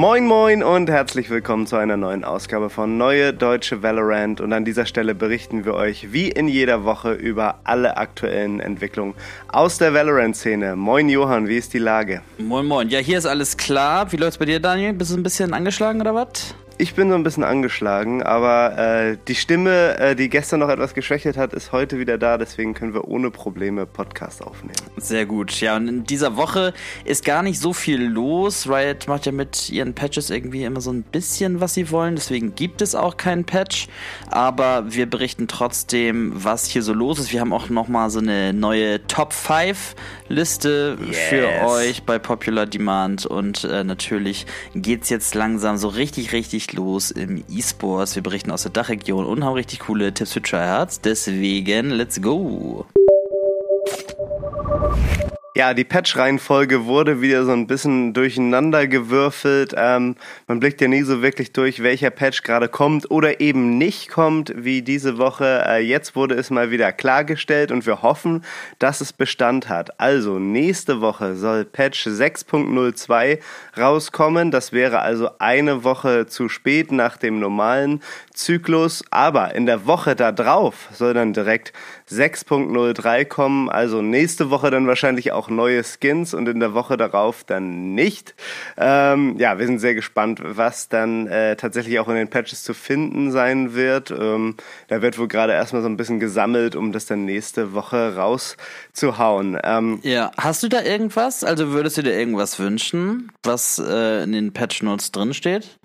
Moin Moin und herzlich willkommen zu einer neuen Ausgabe von Neue Deutsche Valorant und an dieser Stelle berichten wir euch wie in jeder Woche über alle aktuellen Entwicklungen aus der Valorant-Szene. Moin Johann, wie ist die Lage? Moin Moin, ja hier ist alles klar. Wie läuft's bei dir Daniel? Bist du ein bisschen angeschlagen oder was? Ich bin so ein bisschen angeschlagen, aber äh, die Stimme, äh, die gestern noch etwas geschwächelt hat, ist heute wieder da. Deswegen können wir ohne Probleme Podcast aufnehmen. Sehr gut. Ja, und in dieser Woche ist gar nicht so viel los. Riot macht ja mit ihren Patches irgendwie immer so ein bisschen, was sie wollen. Deswegen gibt es auch keinen Patch. Aber wir berichten trotzdem, was hier so los ist. Wir haben auch nochmal so eine neue Top 5 Liste yes. für euch bei Popular Demand. Und äh, natürlich geht's jetzt langsam so richtig, richtig los im E-Sports. Wir berichten aus der Dachregion und haben richtig coole Tipps für Tryhards. Deswegen, let's go! Ja, die Patch-Reihenfolge wurde wieder so ein bisschen durcheinander gewürfelt. Ähm, man blickt ja nie so wirklich durch, welcher Patch gerade kommt oder eben nicht kommt, wie diese Woche. Äh, jetzt wurde es mal wieder klargestellt und wir hoffen, dass es Bestand hat. Also, nächste Woche soll Patch 6.02 rauskommen. Das wäre also eine Woche zu spät nach dem normalen Zyklus. Aber in der Woche da drauf soll dann direkt 6.03 kommen. Also nächste Woche dann wahrscheinlich auch neue Skins und in der Woche darauf dann nicht. Ähm, ja, wir sind sehr gespannt, was dann äh, tatsächlich auch in den Patches zu finden sein wird. Ähm, da wird wohl gerade erstmal so ein bisschen gesammelt, um das dann nächste Woche rauszuhauen. Ähm, ja, hast du da irgendwas? Also würdest du dir irgendwas wünschen, was äh, in den Patch Notes drin steht?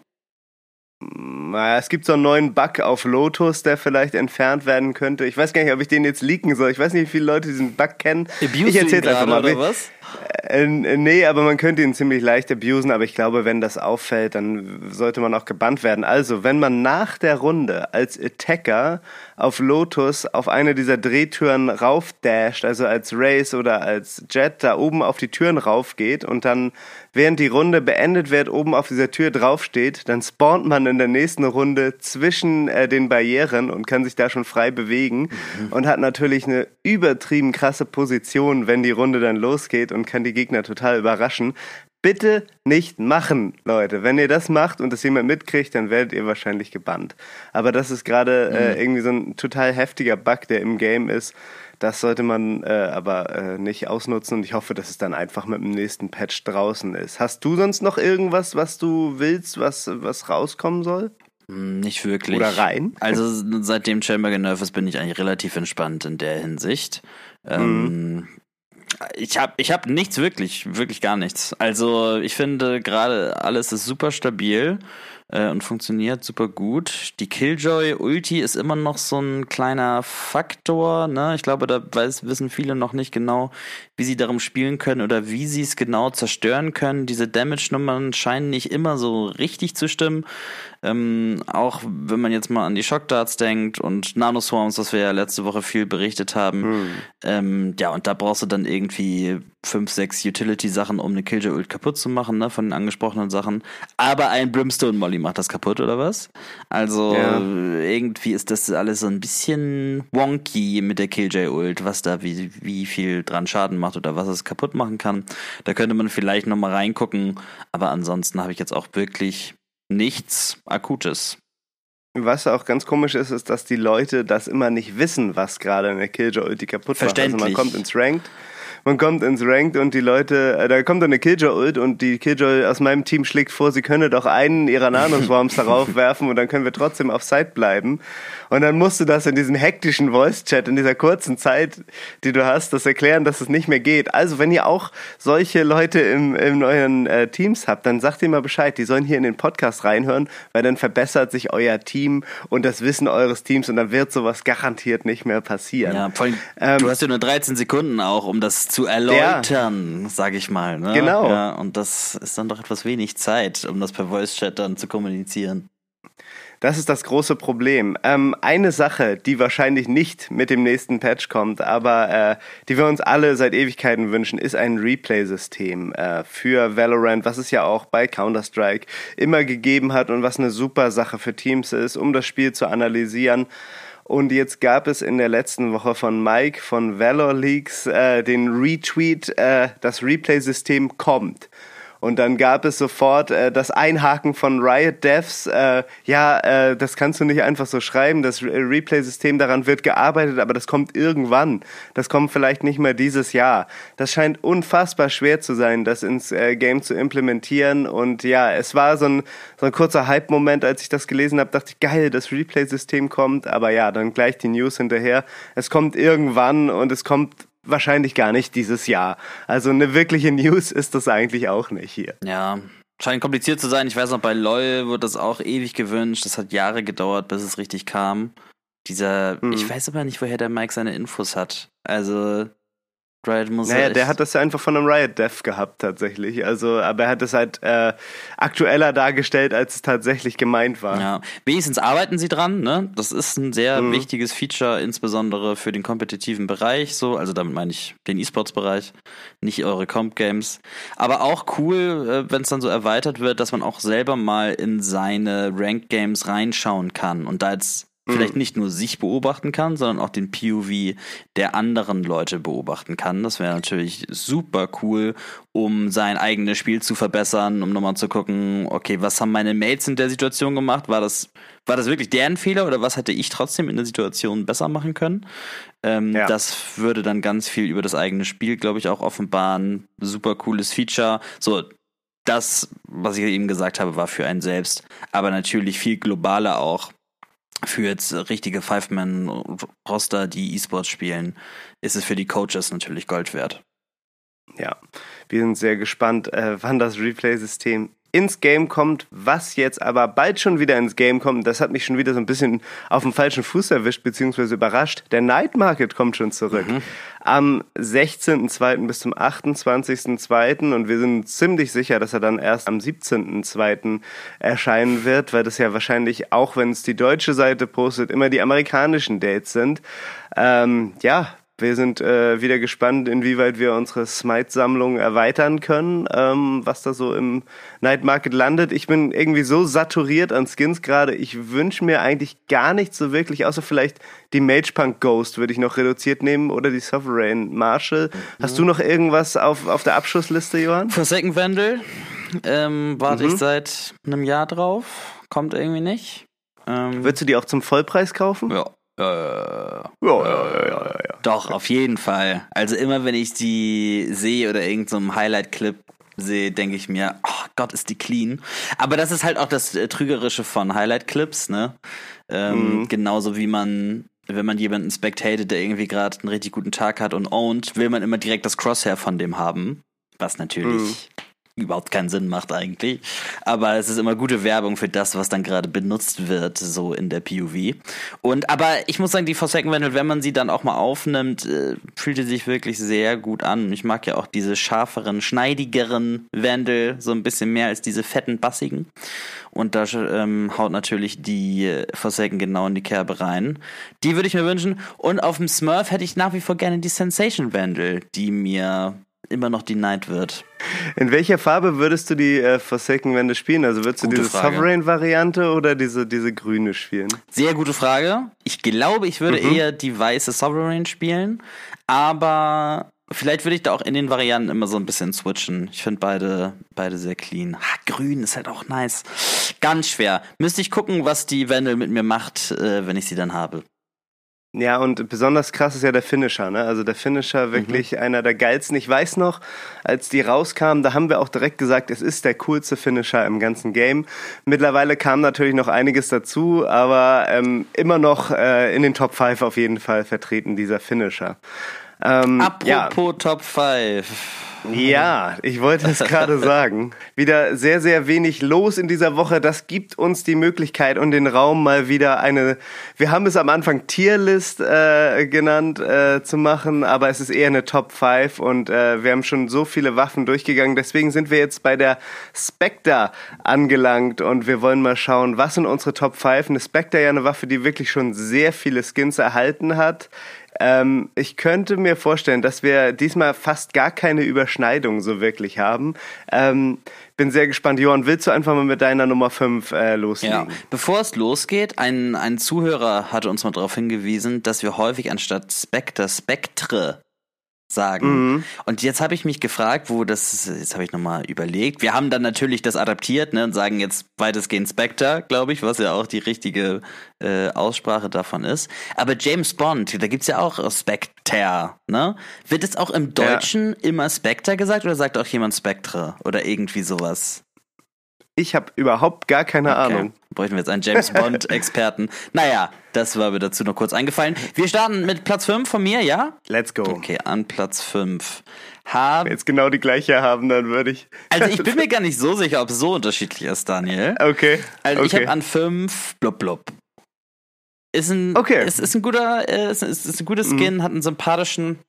Es gibt so einen neuen Bug auf Lotus, der vielleicht entfernt werden könnte. Ich weiß gar nicht, ob ich den jetzt leaken soll. Ich weiß nicht, wie viele Leute diesen Bug kennen. Abuse ich erzähl's einfach mal. Oder was? Äh, nee, aber man könnte ihn ziemlich leicht abusen, aber ich glaube, wenn das auffällt, dann sollte man auch gebannt werden. Also, wenn man nach der Runde als Attacker auf Lotus auf eine dieser Drehtüren raufdasht, also als Race oder als Jet da oben auf die Türen raufgeht und dann während die Runde beendet wird, oben auf dieser Tür draufsteht, dann spawnt man in der nächsten Runde zwischen äh, den Barrieren und kann sich da schon frei bewegen mhm. und hat natürlich eine übertrieben krasse Position, wenn die Runde dann losgeht und kann die Gegner total überraschen. Bitte nicht machen, Leute. Wenn ihr das macht und das jemand mitkriegt, dann werdet ihr wahrscheinlich gebannt. Aber das ist gerade äh, mhm. irgendwie so ein total heftiger Bug, der im Game ist. Das sollte man äh, aber äh, nicht ausnutzen und ich hoffe, dass es dann einfach mit dem nächsten Patch draußen ist. Hast du sonst noch irgendwas, was du willst, was, was rauskommen soll? Hm, nicht wirklich. Oder rein? Also seitdem Chamber genervt ist, bin ich eigentlich relativ entspannt in der Hinsicht. Ähm, mhm. Ich habe ich hab nichts wirklich, wirklich gar nichts. Also ich finde gerade alles ist super stabil äh, und funktioniert super gut. Die Killjoy Ulti ist immer noch so ein kleiner Faktor. Ne? Ich glaube, da weiß, wissen viele noch nicht genau, wie sie darum spielen können oder wie sie es genau zerstören können. Diese Damage-Nummern scheinen nicht immer so richtig zu stimmen. Ähm, auch wenn man jetzt mal an die Shockdarts denkt und Nanoswarms, was wir ja letzte Woche viel berichtet haben. Hm. Ähm, ja, und da brauchst du dann irgendwie fünf, sechs Utility-Sachen, um eine Killjoy Ult kaputt zu machen, ne, von den angesprochenen Sachen. Aber ein Brimstone Molly macht das kaputt, oder was? Also ja. irgendwie ist das alles so ein bisschen wonky mit der Killjoy Ult, was da wie, wie viel dran Schaden macht oder was es kaputt machen kann. Da könnte man vielleicht nochmal reingucken, aber ansonsten habe ich jetzt auch wirklich nichts Akutes. Was auch ganz komisch ist, ist, dass die Leute das immer nicht wissen, was gerade eine Killjoy Ulti kaputt macht. Also man kommt ins Ranked man kommt ins Ranked und die Leute, äh, da kommt dann eine Killjoy-Ult und die Killjoy aus meinem Team schlägt vor, sie könne doch einen ihrer Nanoswarms darauf werfen und dann können wir trotzdem auf Site bleiben. Und dann musst du das in diesem hektischen Voice-Chat, in dieser kurzen Zeit, die du hast, das erklären, dass es nicht mehr geht. Also, wenn ihr auch solche Leute im, in euren äh, Teams habt, dann sagt ihr mal Bescheid. Die sollen hier in den Podcast reinhören, weil dann verbessert sich euer Team und das Wissen eures Teams und dann wird sowas garantiert nicht mehr passieren. Ja, vor allem, ähm, du hast ja nur 13 Sekunden auch, um das zu erläutern, ja. sag ich mal. Ne? Genau. Ja, und das ist dann doch etwas wenig Zeit, um das per Voice-Chat dann zu kommunizieren. Das ist das große Problem. Ähm, eine Sache, die wahrscheinlich nicht mit dem nächsten Patch kommt, aber äh, die wir uns alle seit Ewigkeiten wünschen, ist ein Replay-System äh, für Valorant, was es ja auch bei Counter-Strike immer gegeben hat und was eine super Sache für Teams ist, um das Spiel zu analysieren. Und jetzt gab es in der letzten Woche von Mike von Valor Leaks äh, den Retweet, äh, das Replay-System kommt. Und dann gab es sofort äh, das Einhaken von Riot Devs. Äh, ja, äh, das kannst du nicht einfach so schreiben. Das Re Replay-System, daran wird gearbeitet, aber das kommt irgendwann. Das kommt vielleicht nicht mehr dieses Jahr. Das scheint unfassbar schwer zu sein, das ins äh, Game zu implementieren. Und ja, es war so ein, so ein kurzer Hype-Moment, als ich das gelesen habe, dachte ich, geil, das Replay-System kommt. Aber ja, dann gleich die News hinterher. Es kommt irgendwann und es kommt wahrscheinlich gar nicht dieses Jahr. Also eine wirkliche News ist das eigentlich auch nicht hier. Ja, scheint kompliziert zu sein. Ich weiß noch, bei LOL wird das auch ewig gewünscht. Das hat Jahre gedauert, bis es richtig kam. Dieser, mhm. ich weiß aber nicht, woher der Mike seine Infos hat. Also, Riot muss naja, der hat das ja einfach von einem Riot Dev gehabt tatsächlich. Also, aber er hat es halt äh, aktueller dargestellt, als es tatsächlich gemeint war. Ja, wenigstens arbeiten sie dran. Ne, das ist ein sehr mhm. wichtiges Feature, insbesondere für den kompetitiven Bereich. So, also damit meine ich den E-Sports-Bereich, nicht eure Comp Games. Aber auch cool, äh, wenn es dann so erweitert wird, dass man auch selber mal in seine Ranked Games reinschauen kann und da jetzt vielleicht mhm. nicht nur sich beobachten kann, sondern auch den POV der anderen Leute beobachten kann. Das wäre natürlich super cool, um sein eigenes Spiel zu verbessern, um nochmal zu gucken, okay, was haben meine Mates in der Situation gemacht? War das, war das wirklich deren Fehler oder was hätte ich trotzdem in der Situation besser machen können? Ähm, ja. Das würde dann ganz viel über das eigene Spiel, glaube ich, auch offenbaren. Super cooles Feature. So, das, was ich eben gesagt habe, war für einen selbst, aber natürlich viel globaler auch für jetzt richtige Five-Man-Roster, die E-Sports spielen, ist es für die Coaches natürlich Gold wert. Ja, wir sind sehr gespannt, äh, wann das Replay-System ins Game kommt, was jetzt aber bald schon wieder ins Game kommt. Das hat mich schon wieder so ein bisschen auf dem falschen Fuß erwischt, beziehungsweise überrascht. Der Night Market kommt schon zurück. Mhm. Am 16.02. bis zum 28.02. und wir sind ziemlich sicher, dass er dann erst am 17.02. erscheinen wird, weil das ja wahrscheinlich, auch wenn es die deutsche Seite postet, immer die amerikanischen Dates sind. Ähm, ja, wir sind äh, wieder gespannt, inwieweit wir unsere Smite-Sammlung erweitern können, ähm, was da so im Night Market landet. Ich bin irgendwie so saturiert an Skins gerade. Ich wünsche mir eigentlich gar nichts so wirklich, außer vielleicht die Mage Punk Ghost würde ich noch reduziert nehmen oder die Sovereign Marshall. Mhm. Hast du noch irgendwas auf, auf der Abschussliste, Johann? Forsaken Vandal ähm, warte mhm. ich seit einem Jahr drauf. Kommt irgendwie nicht. Ähm, Würdest du die auch zum Vollpreis kaufen? Ja. Äh, ja, ja, ja, ja, ja. Doch, auf jeden Fall. Also immer wenn ich die sehe oder irgendeinem so Highlight-Clip sehe, denke ich mir, oh Gott, ist die clean. Aber das ist halt auch das äh, Trügerische von Highlight-Clips, ne? Ähm, mhm. Genauso wie man, wenn man jemanden spectatet, der irgendwie gerade einen richtig guten Tag hat und ownt, will man immer direkt das Crosshair von dem haben. Was natürlich mhm überhaupt keinen Sinn macht eigentlich. Aber es ist immer gute Werbung für das, was dann gerade benutzt wird, so in der POV. Und aber ich muss sagen, die Forsaken Vandal, wenn man sie dann auch mal aufnimmt, äh, fühlt sie sich wirklich sehr gut an. Ich mag ja auch diese scharferen, schneidigeren Vandal so ein bisschen mehr als diese fetten, bassigen. Und da ähm, haut natürlich die Forsaken genau in die Kerbe rein. Die würde ich mir wünschen. Und auf dem Smurf hätte ich nach wie vor gerne die Sensation Vandal, die mir immer noch denied wird. In welcher Farbe würdest du die äh, Forsaken Wände spielen? Also würdest du gute diese Sovereign-Variante oder diese, diese grüne spielen? Sehr gute Frage. Ich glaube, ich würde mhm. eher die weiße Sovereign spielen, aber vielleicht würde ich da auch in den Varianten immer so ein bisschen switchen. Ich finde beide, beide sehr clean. Ha, grün ist halt auch nice. Ganz schwer. Müsste ich gucken, was die Wände mit mir macht, äh, wenn ich sie dann habe. Ja, und besonders krass ist ja der Finisher, ne? Also der Finisher wirklich mhm. einer der geilsten. Ich weiß noch, als die rauskamen, da haben wir auch direkt gesagt, es ist der coolste Finisher im ganzen Game. Mittlerweile kam natürlich noch einiges dazu, aber ähm, immer noch äh, in den Top 5 auf jeden Fall vertreten dieser Finisher. Ähm, Apropos ja. Top 5. Ja, ich wollte es gerade sagen. Wieder sehr, sehr wenig los in dieser Woche. Das gibt uns die Möglichkeit und den Raum mal wieder eine, wir haben es am Anfang Tierlist äh, genannt, äh, zu machen, aber es ist eher eine Top 5 und äh, wir haben schon so viele Waffen durchgegangen. Deswegen sind wir jetzt bei der Spectre angelangt und wir wollen mal schauen, was sind unsere Top 5. Eine Spectre ja eine Waffe, die wirklich schon sehr viele Skins erhalten hat ähm, ich könnte mir vorstellen, dass wir diesmal fast gar keine Überschneidung so wirklich haben. Ähm, bin sehr gespannt. Johann, willst du einfach mal mit deiner Nummer 5 äh, loslegen? Ja, bevor es losgeht, ein, ein Zuhörer hatte uns mal darauf hingewiesen, dass wir häufig anstatt Spectre Spectre sagen. Mhm. Und jetzt habe ich mich gefragt, wo das, jetzt habe ich nochmal überlegt. Wir haben dann natürlich das adaptiert ne, und sagen jetzt weitestgehend Spectre, glaube ich, was ja auch die richtige äh, Aussprache davon ist. Aber James Bond, da gibt's ja auch Spectre, ne? Wird es auch im Deutschen ja. immer Spectre gesagt oder sagt auch jemand Spectre oder irgendwie sowas? Ich habe überhaupt gar keine okay. Ahnung. Bräuchten wir jetzt einen James Bond-Experten. naja, das war mir dazu noch kurz eingefallen. Wir starten mit Platz 5 von mir, ja? Let's go. Okay, an Platz 5. Wenn wir jetzt genau die gleiche haben, dann würde ich. Also ich bin mir gar nicht so sicher, ob es so unterschiedlich ist, Daniel. Okay. Also okay. ich habe an 5 blub blub. Ist ein, okay. ist, ist ein guter, äh, ist, ist ein gutes mhm. Skin, mhm. hat einen sympathischen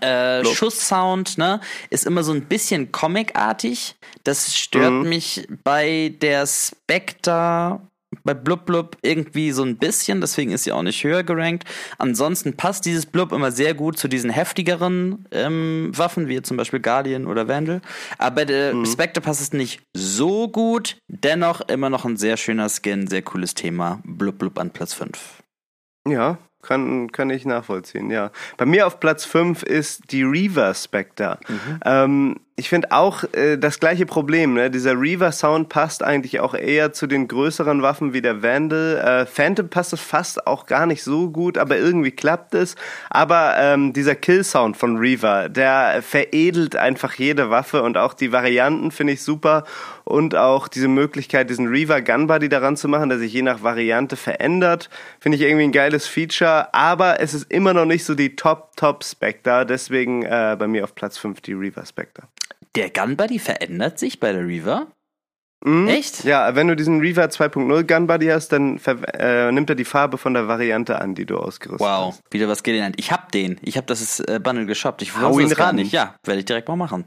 äh, Schusssound, ne, ist immer so ein bisschen comicartig. Das stört mhm. mich bei der Spectre, bei Blub Blub irgendwie so ein bisschen, deswegen ist sie auch nicht höher gerankt. Ansonsten passt dieses Blub immer sehr gut zu diesen heftigeren ähm, Waffen, wie zum Beispiel Guardian oder Vandal. Aber bei der mhm. Spectre passt es nicht so gut. Dennoch immer noch ein sehr schöner Skin, sehr cooles Thema. Blub Blub an Platz 5. Ja, kann, kann ich nachvollziehen, ja. Bei mir auf Platz 5 ist die Reaver Spectre. Mhm. Ähm, ich finde auch äh, das gleiche Problem. Ne? Dieser Reaver-Sound passt eigentlich auch eher zu den größeren Waffen wie der Vandal. Äh, Phantom passt es fast auch gar nicht so gut, aber irgendwie klappt es. Aber ähm, dieser Kill-Sound von Reaver, der veredelt einfach jede Waffe und auch die Varianten finde ich super. Und auch diese Möglichkeit, diesen Reaver Gunbuddy daran zu machen, der sich je nach Variante verändert, finde ich irgendwie ein geiles Feature. Aber es ist immer noch nicht so die Top-Top-Spectre. Deswegen äh, bei mir auf Platz 5 die Reaver Spectre. Der Gunbuddy verändert sich bei der Reaver? Mhm. Echt? Ja, wenn du diesen Reaver 2.0 Gunbuddy hast, dann äh, nimmt er die Farbe von der Variante an, die du ausgerüstet wow. hast. Wow, wieder was gelernt. Ich hab den. Ich hab das äh, Bundle geshoppt. Ich wusste es gar nicht. Ja, werde ich direkt mal machen.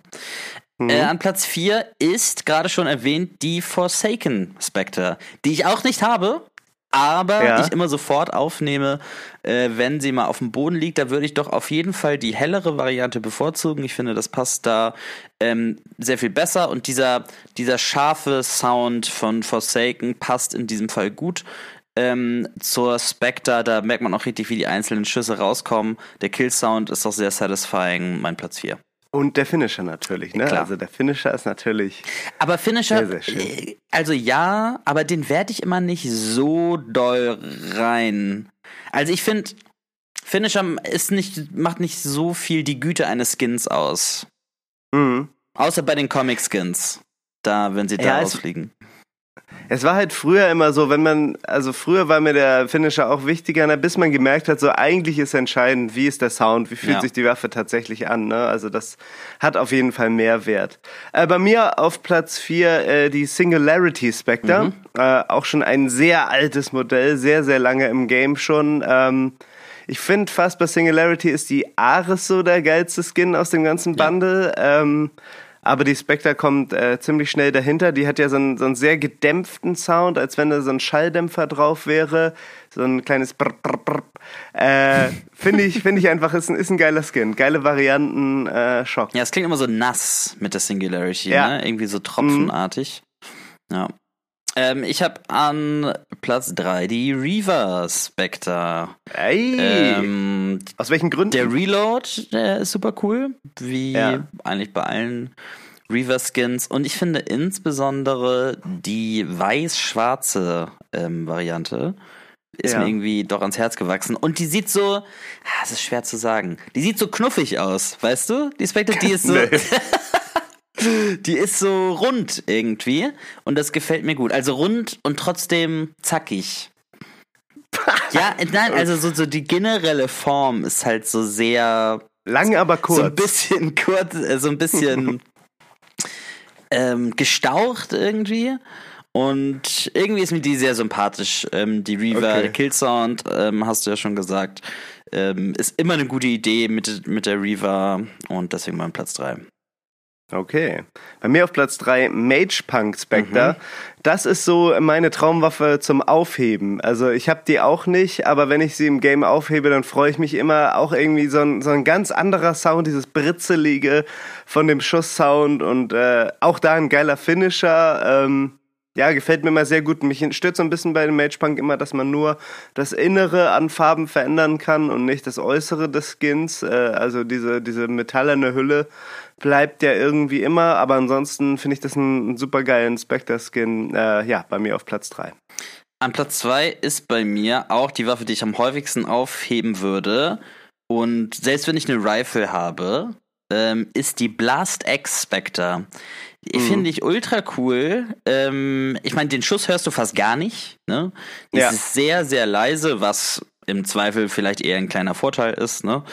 Mhm. Äh, an Platz 4 ist gerade schon erwähnt die Forsaken Spectre, die ich auch nicht habe, aber ja. ich immer sofort aufnehme, äh, wenn sie mal auf dem Boden liegt, da würde ich doch auf jeden Fall die hellere Variante bevorzugen. Ich finde, das passt da ähm, sehr viel besser und dieser, dieser scharfe Sound von Forsaken passt in diesem Fall gut. Ähm, zur Spectre, da merkt man auch richtig, wie die einzelnen Schüsse rauskommen. Der Kill-Sound ist auch sehr satisfying, mein Platz 4. Und der Finisher natürlich, ne? Klar. Also der Finisher ist natürlich. Aber Finisher, sehr, sehr schön. Äh, also ja, aber den werde ich immer nicht so doll rein. Also ich finde, Finisher ist nicht, macht nicht so viel die Güte eines Skins aus. Mhm. Außer bei den Comic-Skins. Da, wenn sie da ja, ausfliegen. Es war halt früher immer so, wenn man, also früher war mir der Finisher auch wichtiger, ne, bis man gemerkt hat, so eigentlich ist entscheidend, wie ist der Sound, wie fühlt ja. sich die Waffe tatsächlich an. Ne? Also das hat auf jeden Fall mehr Wert. Äh, bei mir auf Platz 4 äh, die Singularity Spectre. Mhm. Äh, auch schon ein sehr altes Modell, sehr, sehr lange im Game schon. Ähm, ich finde fast bei Singularity ist die Ares so der geilste Skin aus dem ganzen Bundle. Ja. Ähm, aber die Spectre kommt äh, ziemlich schnell dahinter. Die hat ja so einen, so einen sehr gedämpften Sound, als wenn da so ein Schalldämpfer drauf wäre. So ein kleines Brr, Brr, Brr. Äh, Finde ich, finde ich einfach, ist ein, ist ein geiler Skin. Geile Varianten, äh, Schock. Ja, es klingt immer so nass mit der Singularity, ja. ne? Irgendwie so tropfenartig. Mhm. Ja. Ähm, ich habe an Platz 3 die Reaver Spectre. Ey. Ähm, Aus welchen Gründen? Der Reload, der ist super cool. Wie ja. eigentlich bei allen Reaver Skins. Und ich finde insbesondere die weiß-schwarze ähm, Variante ist ja. mir irgendwie doch ans Herz gewachsen. Und die sieht so, ah, es ist schwer zu sagen, die sieht so knuffig aus, weißt du? Die Spectre, die ist so. Die ist so rund irgendwie und das gefällt mir gut. Also rund und trotzdem zackig. ja, nein, also so, so die generelle Form ist halt so sehr Lang, aber kurz. So ein bisschen kurz, äh, so ein bisschen ähm, gestaucht irgendwie. Und irgendwie ist mir die sehr sympathisch. Ähm, die Reaver, okay. Killsound, ähm, hast du ja schon gesagt, ähm, ist immer eine gute Idee mit, mit der Reaver und deswegen mein Platz 3. Okay. Bei mir auf Platz 3 Mage Punk Spectre. Mhm. Das ist so meine Traumwaffe zum Aufheben. Also ich habe die auch nicht, aber wenn ich sie im Game aufhebe, dann freue ich mich immer auch irgendwie so ein, so ein ganz anderer Sound, dieses Britzelige von dem Schusssound und äh, auch da ein geiler Finisher. Ähm, ja, gefällt mir immer sehr gut. Mich stört so ein bisschen bei dem Mage Punk immer, dass man nur das Innere an Farben verändern kann und nicht das Äußere des Skins. Äh, also diese, diese metallene Hülle bleibt ja irgendwie immer, aber ansonsten finde ich das einen super geilen Spectre-Skin. Äh, ja, bei mir auf Platz 3. An Platz 2 ist bei mir auch die Waffe, die ich am häufigsten aufheben würde. Und selbst wenn ich eine Rifle habe, ähm, ist die Blast X Spectre. Mhm. Finde ich ultra cool. Ähm, ich meine, den Schuss hörst du fast gar nicht. Ne? Die ja. ist sehr, sehr leise, was im Zweifel vielleicht eher ein kleiner Vorteil ist, ne?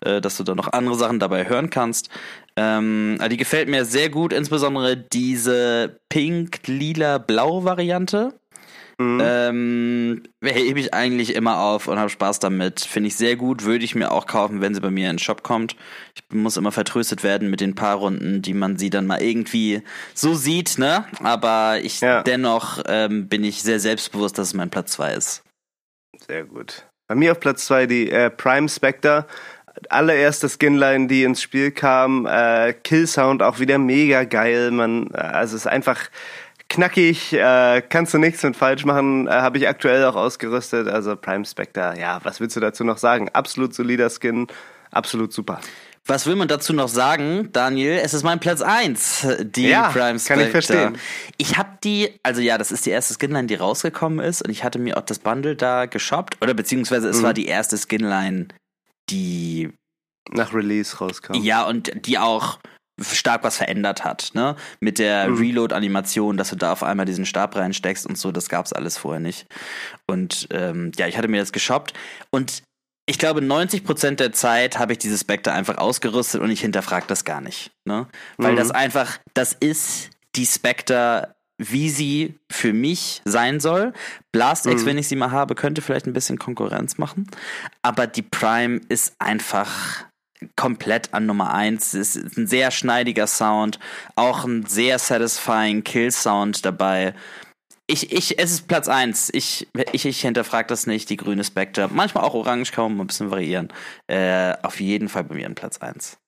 Äh, dass du da noch andere Sachen dabei hören kannst. Ähm, die gefällt mir sehr gut, insbesondere diese pink, lila, blau Variante. Mhm. Ähm, hebe ich eigentlich immer auf und habe Spaß damit. Finde ich sehr gut, würde ich mir auch kaufen, wenn sie bei mir in den Shop kommt. Ich muss immer vertröstet werden mit den paar Runden, die man sie dann mal irgendwie so sieht, ne? Aber ich ja. dennoch ähm, bin ich sehr selbstbewusst, dass es mein Platz 2 ist. Sehr gut. Bei mir auf Platz 2 die äh, Prime Spectre allererste Skinline, die ins Spiel kam. Äh, Killsound auch wieder mega geil. Man, äh, also es ist einfach knackig, äh, kannst du nichts mit falsch machen. Äh, Habe ich aktuell auch ausgerüstet. Also Prime Spectre, ja, was willst du dazu noch sagen? Absolut solider Skin, absolut super. Was will man dazu noch sagen, Daniel? Es ist mein Platz 1, die ja, Prime Spectre. kann ich verstehen. Ich habe die, also ja, das ist die erste Skinline, die rausgekommen ist und ich hatte mir auch das Bundle da geshoppt oder beziehungsweise es mhm. war die erste Skinline, die nach Release rauskam. Ja, und die auch stark was verändert hat, ne? Mit der mhm. Reload-Animation, dass du da auf einmal diesen Stab reinsteckst und so, das gab's alles vorher nicht. Und ähm, ja, ich hatte mir das geshoppt und ich glaube, 90% der Zeit habe ich dieses Spectre einfach ausgerüstet und ich hinterfrage das gar nicht. Ne? Weil mhm. das einfach, das ist die Spectre wie sie für mich sein soll. BlastX, mhm. wenn ich sie mal habe, könnte vielleicht ein bisschen Konkurrenz machen. Aber die Prime ist einfach komplett an Nummer eins. Es ist ein sehr schneidiger Sound, auch ein sehr satisfying Kill-Sound dabei. Ich, ich, es ist Platz eins. Ich, ich, ich hinterfrage das nicht. Die grüne Spectre, manchmal auch orange, kann man ein bisschen variieren. Äh, auf jeden Fall bei mir ein Platz eins.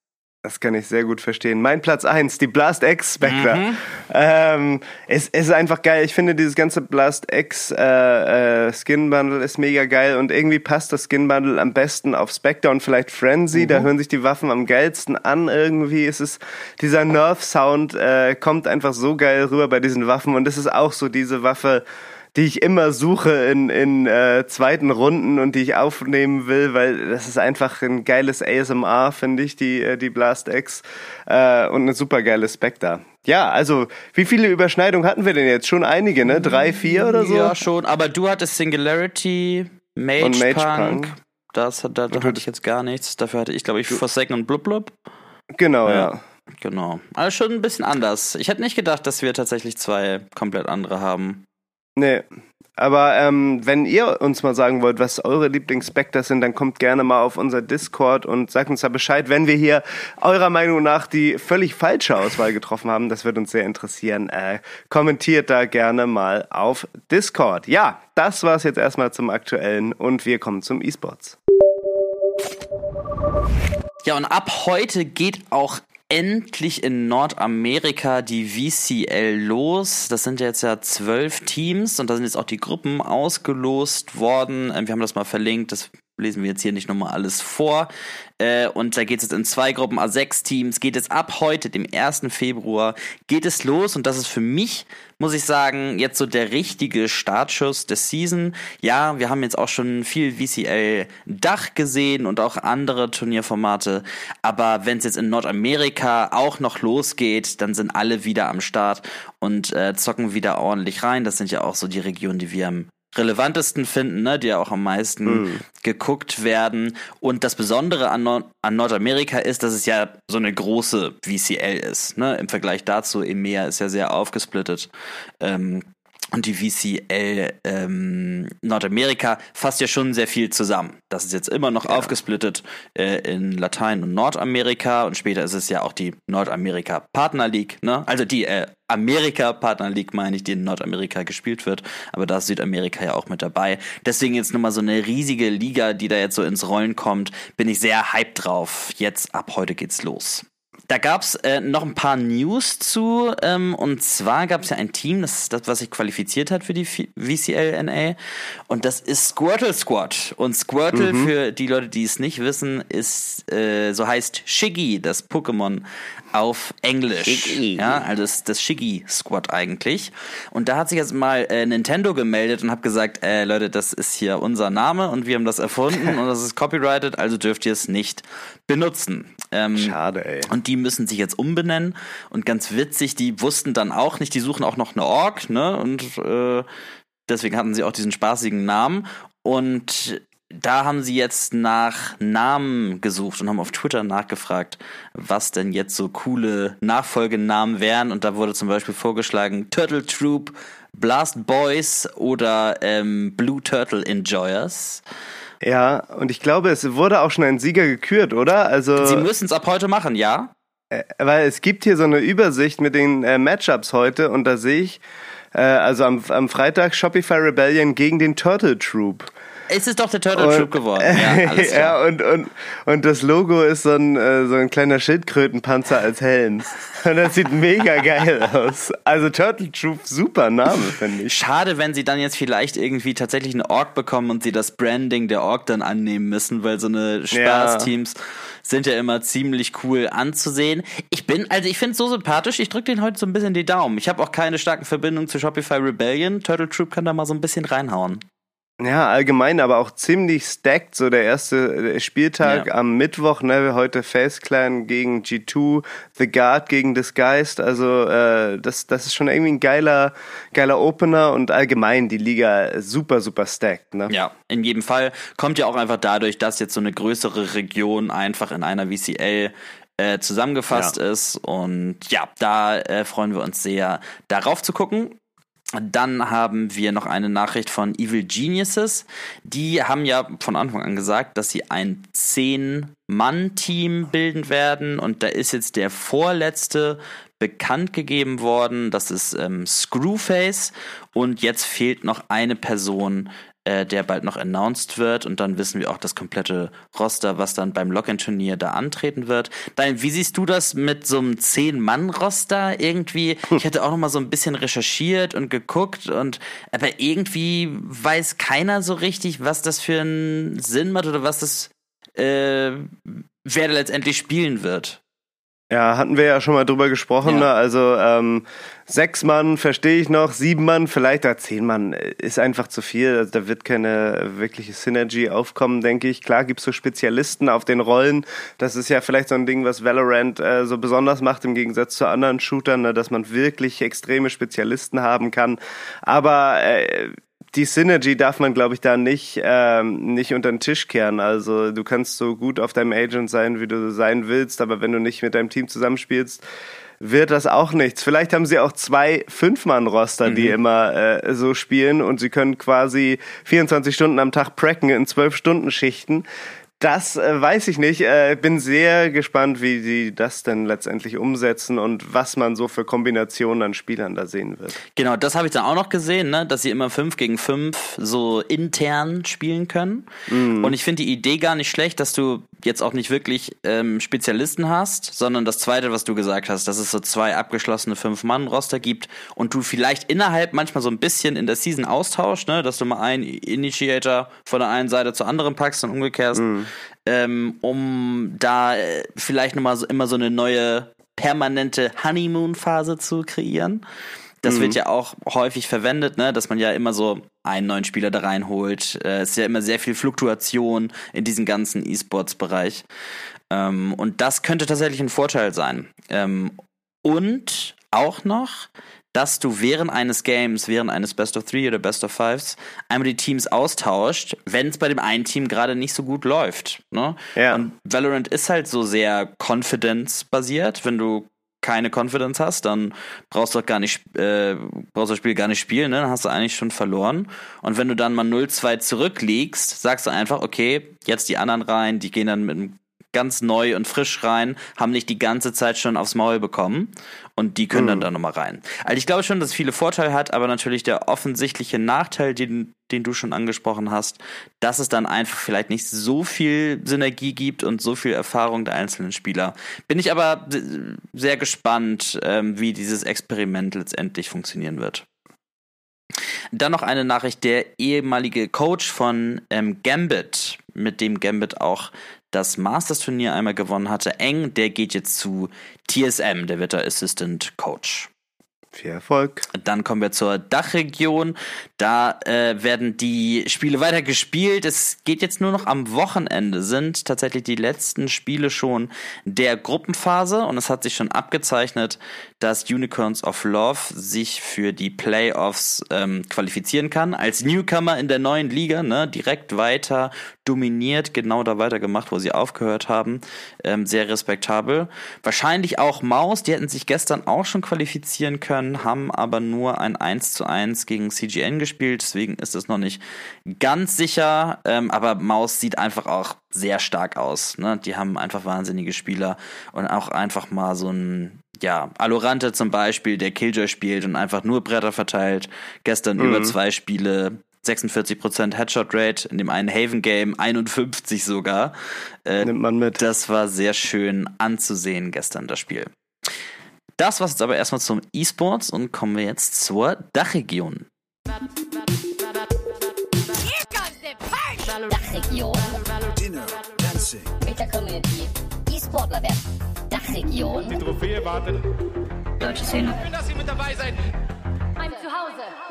Das kann ich sehr gut verstehen. Mein Platz 1, die Blast X Spectre. Mhm. Ähm, es, es, ist einfach geil. Ich finde dieses ganze Blast X äh, äh, Skin Bundle ist mega geil und irgendwie passt das Skin Bundle am besten auf Spectre und vielleicht Frenzy. Mhm. Da hören sich die Waffen am geilsten an irgendwie. Es ist dieser Nerf Sound äh, kommt einfach so geil rüber bei diesen Waffen und es ist auch so diese Waffe die ich immer suche in, in äh, zweiten Runden und die ich aufnehmen will, weil das ist einfach ein geiles ASMR, finde ich, die, äh, die Blast X äh, und eine super geile Spectre. Ja, also wie viele Überschneidungen hatten wir denn jetzt? Schon einige, ne? Drei, vier oder so? Ja, schon, aber du hattest Singularity, Mage, und Mage Punk. Punk. Das, da, da hatte ich jetzt gar nichts. Dafür hatte ich, glaube ich, Forsaken und Blub Blub. Genau, ja. ja. Genau. Also schon ein bisschen anders. Ich hätte nicht gedacht, dass wir tatsächlich zwei komplett andere haben. Nee. Aber ähm, wenn ihr uns mal sagen wollt, was eure Lieblings-Spectres sind, dann kommt gerne mal auf unser Discord und sagt uns da Bescheid, wenn wir hier eurer Meinung nach die völlig falsche Auswahl getroffen haben. Das wird uns sehr interessieren. Äh, kommentiert da gerne mal auf Discord. Ja, das war's jetzt erstmal zum Aktuellen und wir kommen zum E-Sports. Ja, und ab heute geht auch endlich in Nordamerika die VCL los. Das sind jetzt ja zwölf Teams und da sind jetzt auch die Gruppen ausgelost worden. Wir haben das mal verlinkt, das lesen wir jetzt hier nicht nochmal alles vor. Äh, und da geht es jetzt in zwei Gruppen, A6 Teams, geht es ab heute, dem 1. Februar, geht es los und das ist für mich, muss ich sagen, jetzt so der richtige Startschuss der Season. Ja, wir haben jetzt auch schon viel VCL Dach gesehen und auch andere Turnierformate, aber wenn es jetzt in Nordamerika auch noch losgeht, dann sind alle wieder am Start und äh, zocken wieder ordentlich rein. Das sind ja auch so die Regionen, die wir am relevantesten finden, ne, die ja auch am meisten mm. geguckt werden. Und das Besondere an, Nord an Nordamerika ist, dass es ja so eine große VCL ist. Ne? Im Vergleich dazu, EMEA ist ja sehr aufgesplittet. Ähm, und die VCL ähm, Nordamerika fasst ja schon sehr viel zusammen. Das ist jetzt immer noch ja. aufgesplittet äh, in Latein- und Nordamerika und später ist es ja auch die Nordamerika Partner League, ne? Also die äh, Amerika Partner League meine ich, die in Nordamerika gespielt wird, aber da ist Südamerika ja auch mit dabei. Deswegen jetzt nochmal so eine riesige Liga, die da jetzt so ins Rollen kommt, bin ich sehr hyped drauf. Jetzt ab heute geht's los. Da gab es äh, noch ein paar News zu. Ähm, und zwar gab es ja ein Team, das ist das, was sich qualifiziert hat für die VCLNA. Und das ist Squirtle Squad. Und Squirtle, mhm. für die Leute, die es nicht wissen, ist, äh, so heißt Shiggy, das Pokémon auf Englisch. Shiggy. Ja, also das, das Shiggy Squad eigentlich. Und da hat sich jetzt mal äh, Nintendo gemeldet und hat gesagt, äh, Leute, das ist hier unser Name und wir haben das erfunden und das ist copyrighted, also dürft ihr es nicht benutzen. Ähm, Schade, ey. Und die müssen sich jetzt umbenennen. Und ganz witzig, die wussten dann auch nicht, die suchen auch noch eine Org, ne? Und äh, deswegen hatten sie auch diesen spaßigen Namen. Und da haben sie jetzt nach Namen gesucht und haben auf Twitter nachgefragt, was denn jetzt so coole Nachfolgenamen wären. Und da wurde zum Beispiel vorgeschlagen Turtle Troop, Blast Boys oder ähm, Blue Turtle Enjoyers. Ja, und ich glaube, es wurde auch schon ein Sieger gekürt, oder? Also Sie müssen es ab heute machen, ja? Äh, weil es gibt hier so eine Übersicht mit den äh, Matchups heute und da sehe ich, äh, also am, am Freitag Shopify Rebellion gegen den Turtle Troop. Es ist doch der Turtle Troop geworden. Ja, alles ja und, und, und das Logo ist so ein, äh, so ein kleiner Schildkrötenpanzer als Helm. Und das sieht mega geil aus. Also Turtle Troop, super Name, finde ich. Schade, wenn sie dann jetzt vielleicht irgendwie tatsächlich eine Org bekommen und sie das Branding der Org dann annehmen müssen, weil so eine Spaßteams ja. sind ja immer ziemlich cool anzusehen. Ich bin, also ich finde es so sympathisch, ich drücke den heute so ein bisschen die Daumen. Ich habe auch keine starken Verbindungen zu Shopify Rebellion. Turtle Troop kann da mal so ein bisschen reinhauen. Ja, allgemein, aber auch ziemlich stacked. So der erste Spieltag ja. am Mittwoch, ne, heute Face Clan gegen G2, The Guard gegen Disguised. Also äh, das, das ist schon irgendwie ein geiler, geiler Opener und allgemein die Liga super, super stacked. Ne? Ja, in jedem Fall. Kommt ja auch einfach dadurch, dass jetzt so eine größere Region einfach in einer VCL äh, zusammengefasst ja. ist. Und ja, da äh, freuen wir uns sehr, darauf zu gucken. Dann haben wir noch eine Nachricht von Evil Geniuses. Die haben ja von Anfang an gesagt, dass sie ein Zehn-Mann-Team bilden werden. Und da ist jetzt der vorletzte bekannt gegeben worden. Das ist ähm, Screwface. Und jetzt fehlt noch eine Person, äh, der bald noch announced wird und dann wissen wir auch das komplette Roster, was dann beim Login-Turnier da antreten wird. Dann, wie siehst du das mit so einem Zehn-Mann-Roster irgendwie? Ich hatte auch noch mal so ein bisschen recherchiert und geguckt und aber irgendwie weiß keiner so richtig, was das für einen Sinn macht oder was das äh, wer letztendlich spielen wird. Ja, hatten wir ja schon mal drüber gesprochen. Ja. Ne? Also ähm, sechs Mann verstehe ich noch, sieben Mann vielleicht, da zehn Mann ist einfach zu viel. Also, da wird keine wirkliche Synergy aufkommen, denke ich. Klar gibt's so Spezialisten auf den Rollen. Das ist ja vielleicht so ein Ding, was Valorant äh, so besonders macht im Gegensatz zu anderen Shootern, ne? dass man wirklich extreme Spezialisten haben kann. Aber äh, die Synergy darf man, glaube ich, da nicht, ähm, nicht unter den Tisch kehren. Also du kannst so gut auf deinem Agent sein, wie du sein willst, aber wenn du nicht mit deinem Team zusammenspielst, wird das auch nichts. Vielleicht haben sie auch zwei Fünf-Mann-Roster, mhm. die immer äh, so spielen und sie können quasi 24 Stunden am Tag pracken in zwölf Stunden Schichten. Das äh, weiß ich nicht. Äh, bin sehr gespannt, wie sie das denn letztendlich umsetzen und was man so für Kombinationen an Spielern da sehen wird. Genau, das habe ich dann auch noch gesehen, ne? dass sie immer 5 gegen 5 so intern spielen können. Mm. Und ich finde die Idee gar nicht schlecht, dass du jetzt auch nicht wirklich ähm, Spezialisten hast, sondern das zweite, was du gesagt hast, dass es so zwei abgeschlossene Fünf-Mann-Roster gibt und du vielleicht innerhalb manchmal so ein bisschen in der Season austauschst, ne? dass du mal einen Initiator von der einen Seite zur anderen packst und umgekehrst. Ähm, um da äh, vielleicht nochmal so, immer so eine neue permanente Honeymoon-Phase zu kreieren. Das mhm. wird ja auch häufig verwendet, ne, dass man ja immer so einen neuen Spieler da reinholt. Äh, es ist ja immer sehr viel Fluktuation in diesem ganzen E-Sports-Bereich. Ähm, und das könnte tatsächlich ein Vorteil sein. Ähm, und auch noch, dass du während eines Games, während eines Best of Three oder Best of Fives, einmal die Teams austauscht, wenn es bei dem einen Team gerade nicht so gut läuft. Ne? Ja. Und Valorant ist halt so sehr confidence-basiert. Wenn du keine Confidence hast, dann brauchst du gar nicht, äh, brauchst das Spiel gar nicht spielen, ne? dann hast du eigentlich schon verloren. Und wenn du dann mal 0-2 zurückliegst, sagst du einfach, okay, jetzt die anderen rein, die gehen dann mit einem ganz neu und frisch rein, haben nicht die ganze Zeit schon aufs Maul bekommen und die können mhm. dann da nochmal rein. Also ich glaube schon, dass es viele Vorteile hat, aber natürlich der offensichtliche Nachteil, den, den du schon angesprochen hast, dass es dann einfach vielleicht nicht so viel Synergie gibt und so viel Erfahrung der einzelnen Spieler. Bin ich aber sehr gespannt, ähm, wie dieses Experiment letztendlich funktionieren wird. Dann noch eine Nachricht, der ehemalige Coach von ähm, Gambit, mit dem Gambit auch das Masters-Turnier einmal gewonnen hatte. Eng, der geht jetzt zu TSM, der wird der Assistant Coach. Viel Erfolg. Dann kommen wir zur Dachregion. Da äh, werden die Spiele weiter gespielt. Es geht jetzt nur noch am Wochenende, sind tatsächlich die letzten Spiele schon der Gruppenphase und es hat sich schon abgezeichnet, dass Unicorns of Love sich für die Playoffs ähm, qualifizieren kann. Als Newcomer in der neuen Liga, ne, direkt weiter dominiert, genau da weitergemacht, wo sie aufgehört haben. Ähm, sehr respektabel. Wahrscheinlich auch Maus, die hätten sich gestern auch schon qualifizieren können, haben aber nur ein 1 zu 1 gegen CGN gespielt, deswegen ist es noch nicht ganz sicher. Ähm, aber Maus sieht einfach auch sehr stark aus. Ne? Die haben einfach wahnsinnige Spieler und auch einfach mal so ein ja, Alorante zum Beispiel, der Killjoy spielt und einfach nur Bretter verteilt. Gestern mhm. über zwei Spiele 46% Headshot Rate, in dem einen Haven Game 51 sogar. Äh, Nimmt man mit. Das war sehr schön anzusehen gestern, das Spiel. Das war's jetzt aber erstmal zum E-Sports und kommen wir jetzt zur Dachregion. Dachregion. Dinner, Dancing. Mit der Community. E-Sportler werden. Dachregion. Die Trophäe wartet. Deutsche Szene. Schön, dass Sie mit dabei seid. Mein Zuhause.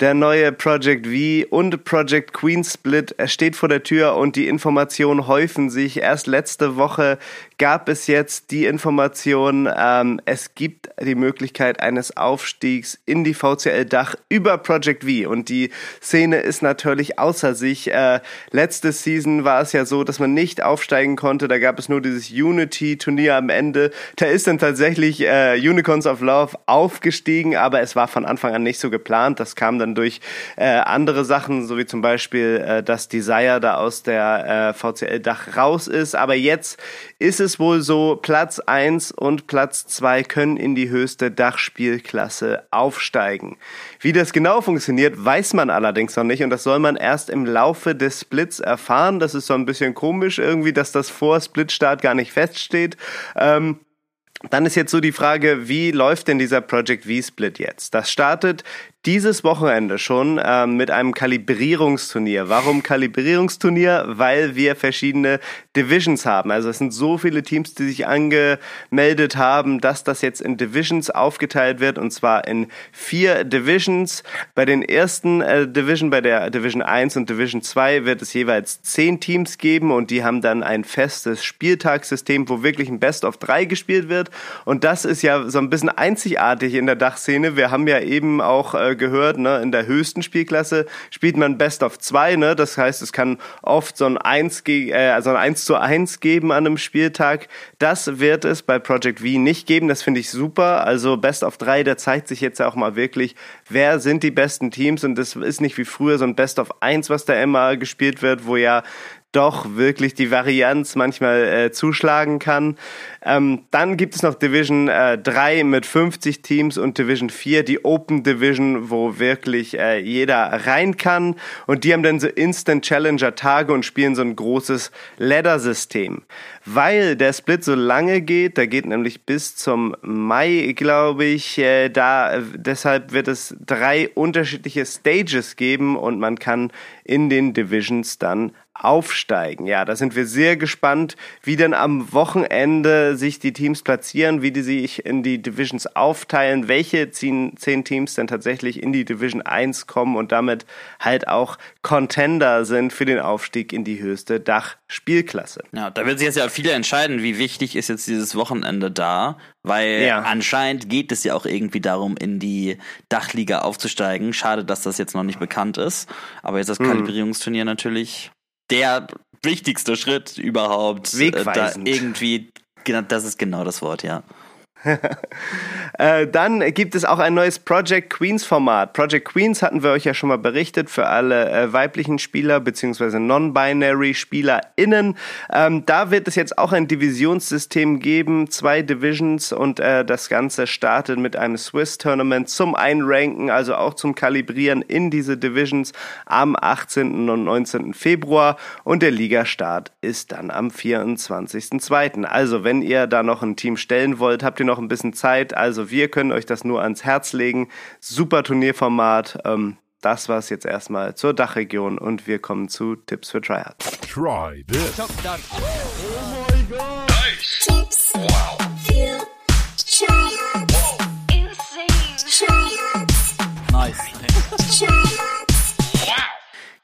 Der neue Project V und Project Queen Split steht vor der Tür und die Informationen häufen sich. Erst letzte Woche gab es jetzt die Information, ähm, es gibt die Möglichkeit eines Aufstiegs in die VCL Dach über Project V und die Szene ist natürlich außer sich. Äh, letzte Season war es ja so, dass man nicht aufsteigen konnte. Da gab es nur dieses Unity-Turnier am Ende. Da ist dann tatsächlich äh, Unicorns of Love aufgestiegen, aber es war von Anfang an nicht so geplant. Das kam dann durch äh, andere Sachen, so wie zum Beispiel, äh, dass Desire da aus der äh, VCL Dach raus ist. Aber jetzt ist es wohl so, Platz 1 und Platz 2 können in die höchste Dachspielklasse aufsteigen. Wie das genau funktioniert, weiß man allerdings noch nicht und das soll man erst im Laufe des Splits erfahren. Das ist so ein bisschen komisch irgendwie, dass das vor Splitstart gar nicht feststeht. Ähm, dann ist jetzt so die Frage, wie läuft denn dieser Project V-Split jetzt? Das startet dieses Wochenende schon äh, mit einem Kalibrierungsturnier. Warum Kalibrierungsturnier? Weil wir verschiedene Divisions haben. Also es sind so viele Teams, die sich angemeldet haben, dass das jetzt in Divisions aufgeteilt wird und zwar in vier Divisions. Bei den ersten äh, Division, bei der Division 1 und Division 2 wird es jeweils zehn Teams geben und die haben dann ein festes Spieltagssystem, wo wirklich ein Best of 3 gespielt wird. Und das ist ja so ein bisschen einzigartig in der Dachszene. Wir haben ja eben auch äh, gehört, ne, in der höchsten Spielklasse spielt man Best of 2, ne? Das heißt, es kann oft so ein 1 äh, also ein 1 zu 1 geben an einem Spieltag. Das wird es bei Project V nicht geben. Das finde ich super. Also Best of 3, da zeigt sich jetzt auch mal wirklich, wer sind die besten Teams und das ist nicht wie früher so ein Best of 1, was da immer gespielt wird, wo ja doch wirklich die Varianz manchmal äh, zuschlagen kann. Ähm, dann gibt es noch Division äh, 3 mit 50 Teams und Division 4, die Open Division, wo wirklich äh, jeder rein kann. Und die haben dann so Instant Challenger Tage und spielen so ein großes Ladder-System. Weil der Split so lange geht, da geht nämlich bis zum Mai, glaube ich, äh, da deshalb wird es drei unterschiedliche Stages geben und man kann in den Divisions dann aufsteigen. Ja, da sind wir sehr gespannt, wie denn am Wochenende sich die Teams platzieren, wie die sich in die Divisions aufteilen, welche zehn, zehn Teams dann tatsächlich in die Division 1 kommen und damit halt auch Contender sind für den Aufstieg in die höchste Dachspielklasse. Ja, da wird sich jetzt ja viele entscheiden, wie wichtig ist jetzt dieses Wochenende da, weil ja. anscheinend geht es ja auch irgendwie darum, in die Dachliga aufzusteigen. Schade, dass das jetzt noch nicht bekannt ist, aber jetzt das hm. Kalibrierungsturnier natürlich der wichtigste Schritt überhaupt. Äh, Wegweisend. Da irgendwie, das ist genau das Wort, ja. äh, dann gibt es auch ein neues Project Queens Format. Project Queens hatten wir euch ja schon mal berichtet für alle äh, weiblichen Spieler bzw. non-binary SpielerInnen. Ähm, da wird es jetzt auch ein Divisionssystem geben, zwei Divisions und äh, das Ganze startet mit einem Swiss Tournament zum Einranken, also auch zum Kalibrieren in diese Divisions am 18. und 19. Februar und der Ligastart ist dann am 24.2. Also wenn ihr da noch ein Team stellen wollt, habt ihr noch ein bisschen Zeit. Also wir können euch das nur ans Herz legen. Super Turnierformat. Ähm, das war es jetzt erstmal zur Dachregion und wir kommen zu Tipps für Tryhard. Try this. Oh my God. Nice. Tipps wow.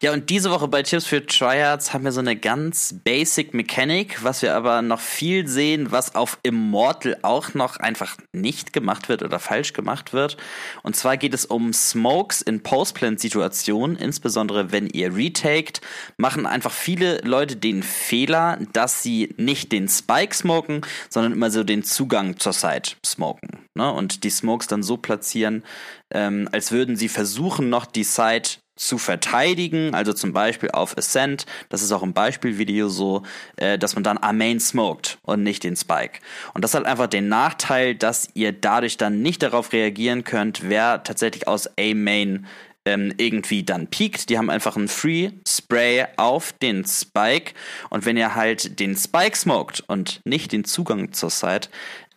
Ja, und diese Woche bei Tipps für Tryhards haben wir so eine ganz basic Mechanik, was wir aber noch viel sehen, was auf Immortal auch noch einfach nicht gemacht wird oder falsch gemacht wird. Und zwar geht es um Smokes in Postplant-Situationen, insbesondere wenn ihr retaked, machen einfach viele Leute den Fehler, dass sie nicht den Spike smoken, sondern immer so den Zugang zur Side smoken. Ne? Und die Smokes dann so platzieren, ähm, als würden sie versuchen, noch die Side zu verteidigen, also zum Beispiel auf Ascent, das ist auch im Beispielvideo so, äh, dass man dann A-Main smoked und nicht den Spike. Und das hat einfach den Nachteil, dass ihr dadurch dann nicht darauf reagieren könnt, wer tatsächlich aus A-Main ähm, irgendwie dann piekt. Die haben einfach einen Free Spray auf den Spike und wenn ihr halt den Spike smoked und nicht den Zugang zur Site,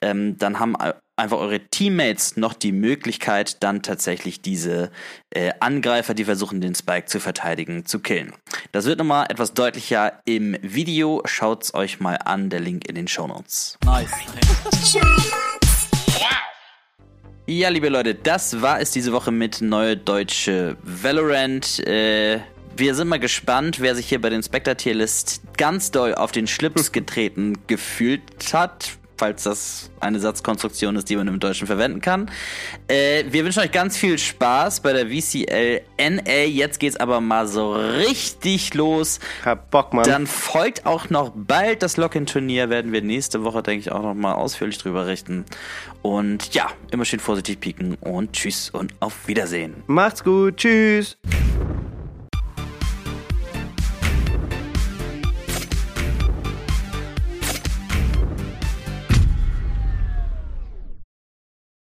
ähm, dann haben einfach eure Teammates noch die Möglichkeit, dann tatsächlich diese äh, Angreifer, die versuchen, den Spike zu verteidigen, zu killen. Das wird nochmal etwas deutlicher im Video. Schaut's euch mal an, der Link in den Show Notes. Nice. Ja, liebe Leute, das war es diese Woche mit Neue Deutsche Valorant. Äh, wir sind mal gespannt, wer sich hier bei den Spectre-Tier-List ganz doll auf den Schlips getreten gefühlt hat falls das eine Satzkonstruktion ist, die man im Deutschen verwenden kann. Äh, wir wünschen euch ganz viel Spaß bei der VCL NA. Jetzt geht's aber mal so richtig los. Hab Bock, Mann. Dann folgt auch noch bald das Lock-in-Turnier. Werden wir nächste Woche, denke ich, auch noch mal ausführlich drüber richten. Und ja, immer schön vorsichtig pieken und tschüss und auf Wiedersehen. Macht's gut. Tschüss.